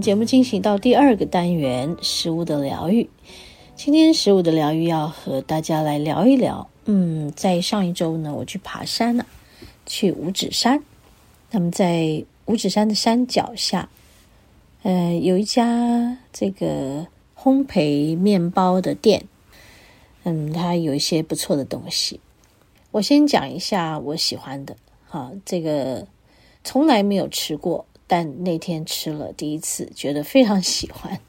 节目进行到第二个单元——食物的疗愈。今天食物的疗愈要和大家来聊一聊。嗯，在上一周呢，我去爬山了，去五指山。那么在五指山的山脚下，呃，有一家这个烘焙面包的店。嗯，它有一些不错的东西。我先讲一下我喜欢的，哈，这个从来没有吃过，但那天吃了第一次，觉得非常喜欢。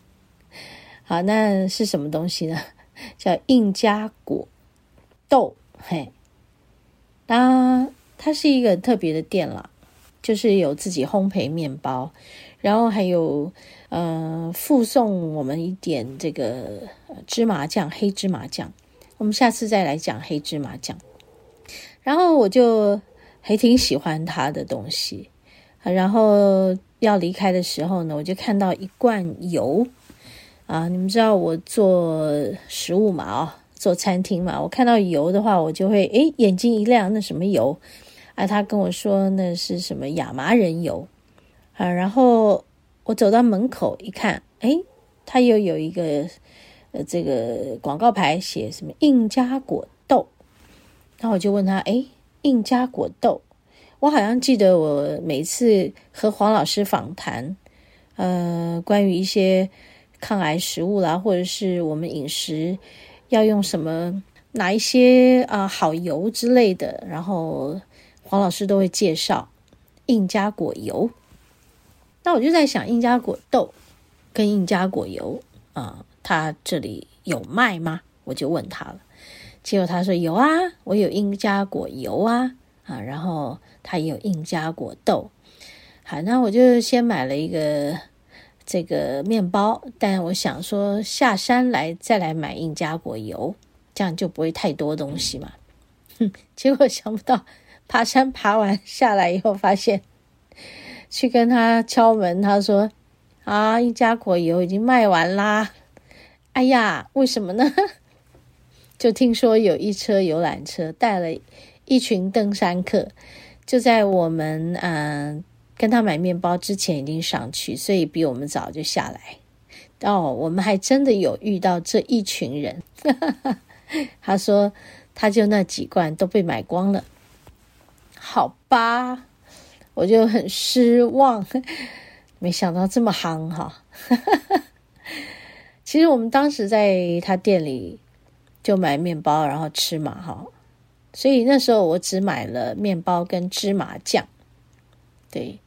好，那是什么东西呢？叫印加果。豆，嘿，那它是一个特别的店啦，就是有自己烘焙面包，然后还有呃附送我们一点这个芝麻酱，黑芝麻酱。我们下次再来讲黑芝麻酱。然后我就还挺喜欢它的东西，然后要离开的时候呢，我就看到一罐油啊，你们知道我做食物嘛，哦。做餐厅嘛，我看到油的话，我就会诶眼睛一亮，那什么油啊？他跟我说那是什么亚麻仁油啊。然后我走到门口一看，诶，他又有一个呃这个广告牌写什么印加果豆，然后我就问他，诶，印加果豆，我好像记得我每次和黄老师访谈，呃，关于一些抗癌食物啦，或者是我们饮食。要用什么？哪一些啊、好油之类的？然后黄老师都会介绍印加果油。那我就在想，印加果豆跟印加果油啊、呃，他这里有卖吗？我就问他了。结果他说有啊，我有印加果油啊啊，然后他也有印加果豆。好，那我就先买了一个。这个面包，但我想说下山来再来买印加果油，这样就不会太多东西嘛。哼，结果想不到爬山爬完下来以后，发现去跟他敲门，他说啊，印加果油已经卖完啦。哎呀，为什么呢？就听说有一车游览车带了一群登山客，就在我们嗯。跟他买面包之前已经上去，所以比我们早就下来。哦，我们还真的有遇到这一群人。他说，他就那几罐都被买光了。好吧，我就很失望。没想到这么夯哈。其实我们当时在他店里就买面包，然后吃嘛哈。所以那时候我只买了面包跟芝麻酱。对。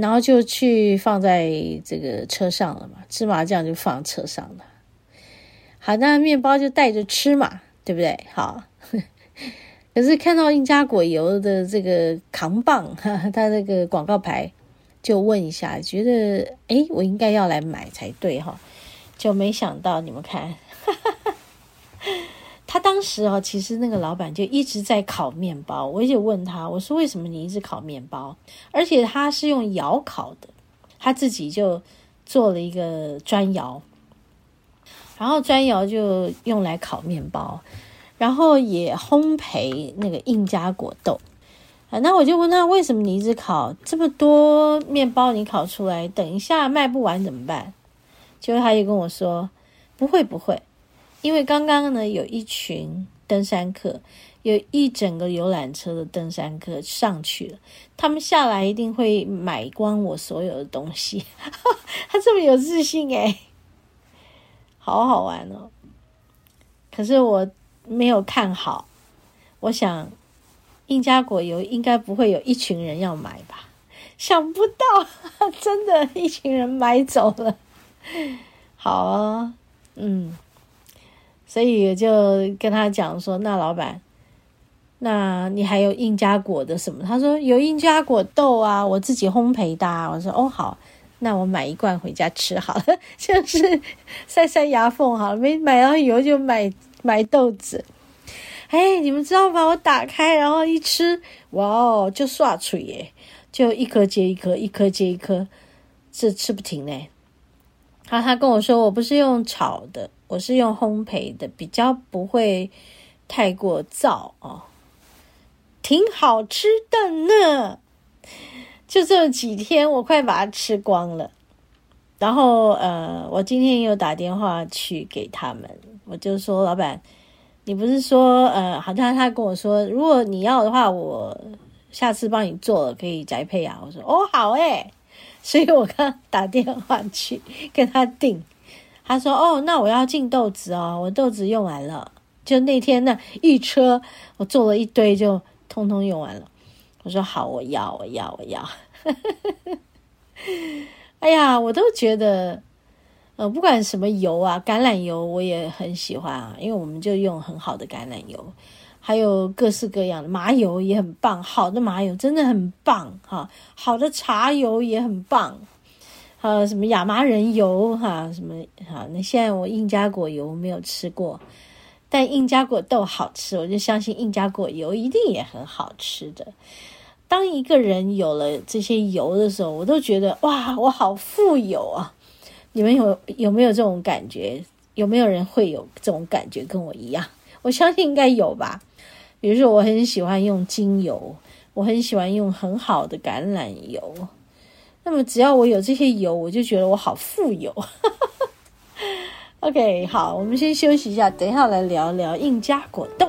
然后就去放在这个车上了嘛，芝麻酱就放车上了。好，那面包就带着吃嘛，对不对？好，可是看到印加果油的这个扛棒，哈哈，它那个广告牌，就问一下，觉得诶，我应该要来买才对哈，就没想到你们看。哈哈。他当时哦，其实那个老板就一直在烤面包，我就问他，我说为什么你一直烤面包？而且他是用窑烤的，他自己就做了一个砖窑，然后砖窑就用来烤面包，然后也烘焙那个印加果豆啊。那我就问他，为什么你一直烤这么多面包？你烤出来，等一下卖不完怎么办？结果他就跟我说，不会不会。因为刚刚呢，有一群登山客，有一整个游览车的登山客上去了，他们下来一定会买光我所有的东西。他这么有自信诶，好好玩哦。可是我没有看好，我想印加果油应该不会有一群人要买吧？想不到，真的，一群人买走了。好啊。嗯，所以就跟他讲说，那老板，那你还有印加果的什么？他说有印加果豆啊，我自己烘焙的啊。我说哦好，那我买一罐回家吃好了，就是塞塞牙缝好了，没买到油就买买豆子。哎，你们知道吗？我打开然后一吃，哇哦，就刷嘴耶，就一颗接一颗，一颗接一颗，这吃不停嘞。他他跟我说，我不是用炒的，我是用烘焙的，比较不会太过燥哦，挺好吃的呢。就这几天，我快把它吃光了。然后呃，我今天又打电话去给他们，我就说老板，你不是说呃，好像他跟我说，如果你要的话，我下次帮你做了，可以宅配啊。我说哦，好诶。所以我刚打电话去跟他订，他说：“哦，那我要进豆子哦，我豆子用完了。就那天那一车，我做了一堆，就通通用完了。”我说：“好，我要，我要，我要。”哎呀，我都觉得，呃，不管什么油啊，橄榄油我也很喜欢啊，因为我们就用很好的橄榄油。还有各式各样的麻油也很棒，好的麻油真的很棒哈，好的茶油也很棒，还有什么亚麻仁油哈，什么哈，那现在我印加果油没有吃过，但印加果豆好吃，我就相信印加果油一定也很好吃的。当一个人有了这些油的时候，我都觉得哇，我好富有啊！你们有有没有这种感觉？有没有人会有这种感觉？跟我一样，我相信应该有吧。比如说，我很喜欢用精油，我很喜欢用很好的橄榄油。那么，只要我有这些油，我就觉得我好富有。OK，好，我们先休息一下，等一下来聊聊印加果冻。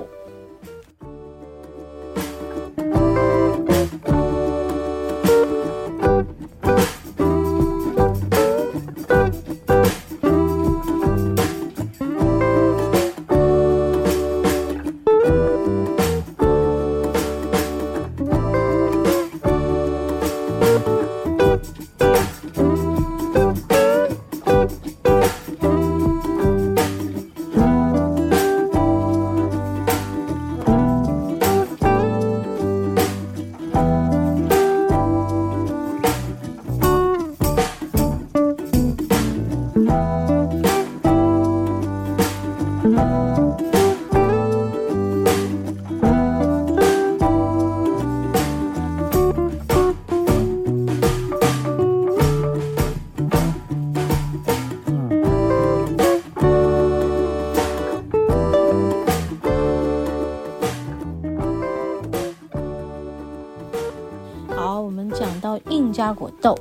加果豆，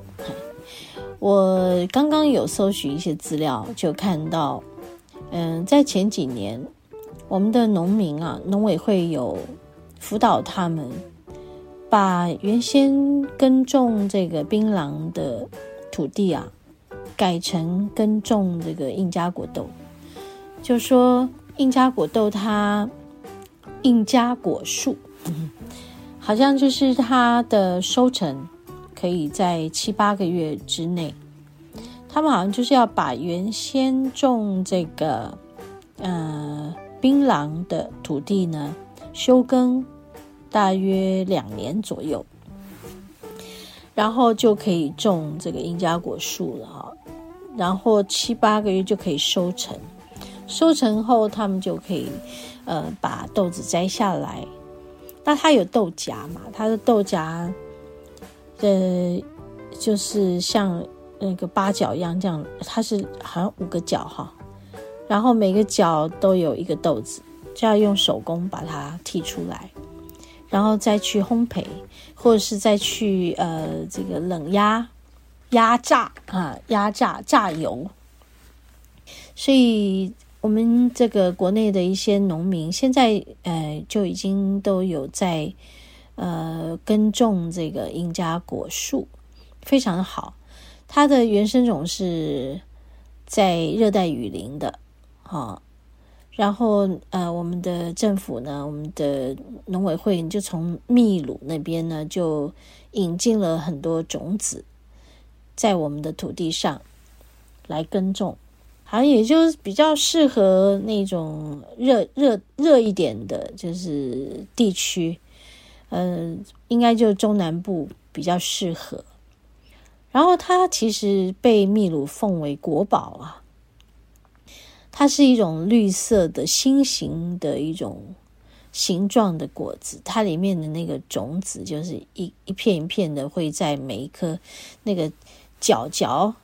我刚刚有搜寻一些资料，就看到，嗯，在前几年，我们的农民啊，农委会有辅导他们，把原先耕种这个槟榔的土地啊，改成耕种这个印加果豆，就说印加果豆它印加果树，好像就是它的收成。可以在七八个月之内，他们好像就是要把原先种这个呃槟榔的土地呢休耕大约两年左右，然后就可以种这个印加果树了哈。然后七八个月就可以收成，收成后他们就可以呃把豆子摘下来。那它有豆荚嘛？它的豆荚。呃，就是像那个八角一样，这样它是好像五个角哈，然后每个角都有一个豆子，就要用手工把它剔出来，然后再去烘焙，或者是再去呃这个冷压压榨啊压榨榨油。所以我们这个国内的一些农民现在呃就已经都有在。呃，耕种这个印加果树非常的好，它的原生种是在热带雨林的，哈、哦。然后呃，我们的政府呢，我们的农委会就从秘鲁那边呢就引进了很多种子，在我们的土地上来耕种，好像也就比较适合那种热热热一点的，就是地区，嗯，应该就中南部比较适合。然后它其实被秘鲁奉为国宝啊，它是一种绿色的心形的一种形状的果子，它里面的那个种子就是一一片一片的，会在每一颗那个角角。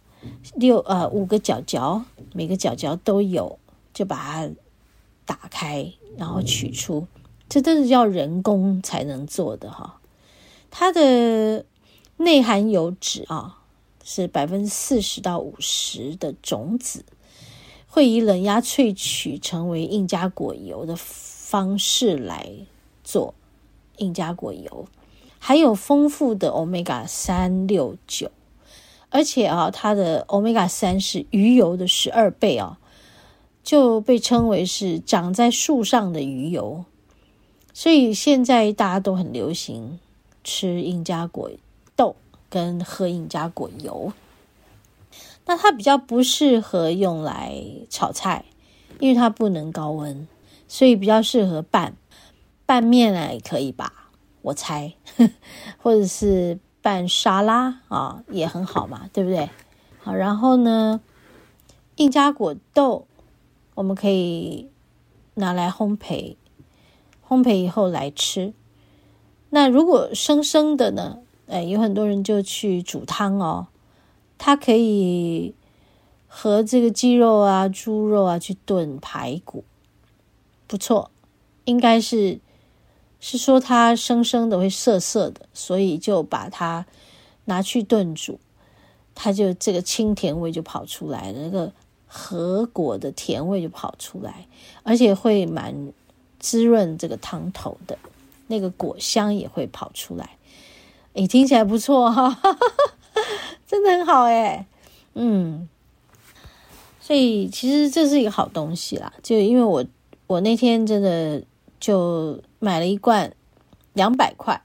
六呃五个角角，每个角角都有，就把它打开，然后取出，这都是要人工才能做的哈。它的内含油脂啊，是百分之四十到五十的种子，会以冷压萃取成为印加果油的方式来做印加果油，还有丰富的 omega 三六九。而且啊，它的 omega 三是鱼油的十二倍啊，就被称为是长在树上的鱼油。所以现在大家都很流行吃印加果豆跟喝印加果油。那它比较不适合用来炒菜，因为它不能高温，所以比较适合拌拌面啊，也可以吧？我猜，或者是。拌沙拉啊，也很好嘛，对不对？好，然后呢，印加果豆我们可以拿来烘焙，烘焙以后来吃。那如果生生的呢？哎，有很多人就去煮汤哦，它可以和这个鸡肉啊、猪肉啊去炖排骨，不错，应该是。是说它生生的会涩涩的，所以就把它拿去炖煮，它就这个清甜味就跑出来了，那个核果的甜味就跑出来，而且会蛮滋润这个汤头的，那个果香也会跑出来。诶，听起来不错哈，真的很好诶。嗯，所以其实这是一个好东西啦，就因为我我那天真的就。买了一罐，两百块，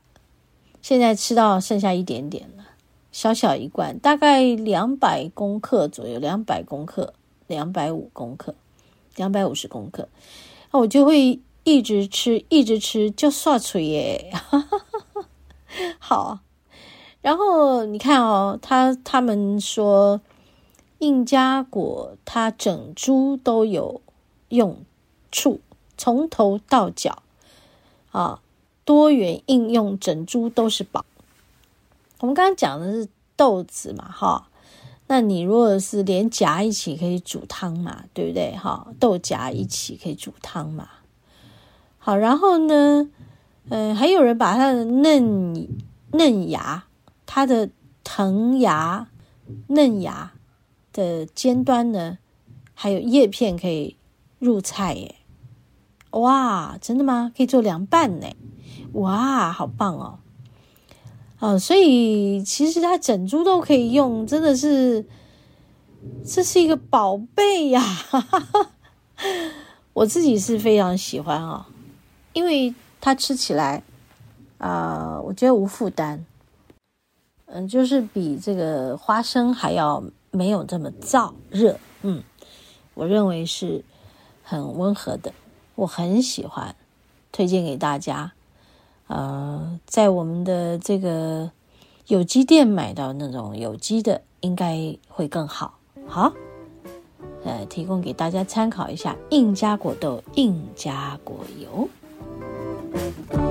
现在吃到剩下一点点了，小小一罐，大概两百公克左右，两百公克，两百五公克，两百五十公克，那我就会一直吃，一直吃，就刷嘴耶，好，然后你看哦，他他们说印加果，它整株都有用处，从头到脚。啊，多元应用，整株都是宝。我们刚刚讲的是豆子嘛，哈，那你如果是连荚一起可以煮汤嘛，对不对？哈，豆荚一起可以煮汤嘛。好，然后呢，嗯，还有人把它的嫩嫩芽、它的藤芽、嫩芽的尖端呢，还有叶片可以入菜耶。哇，真的吗？可以做凉拌呢！哇，好棒哦！哦，所以其实它整株都可以用，真的是，这是一个宝贝呀！我自己是非常喜欢哦，因为它吃起来啊、我觉得无负担。嗯，就是比这个花生还要没有这么燥热。嗯，我认为是很温和的。我很喜欢，推荐给大家。呃，在我们的这个有机店买到那种有机的，应该会更好。好，呃，提供给大家参考一下印加果豆、印加果油。Bye.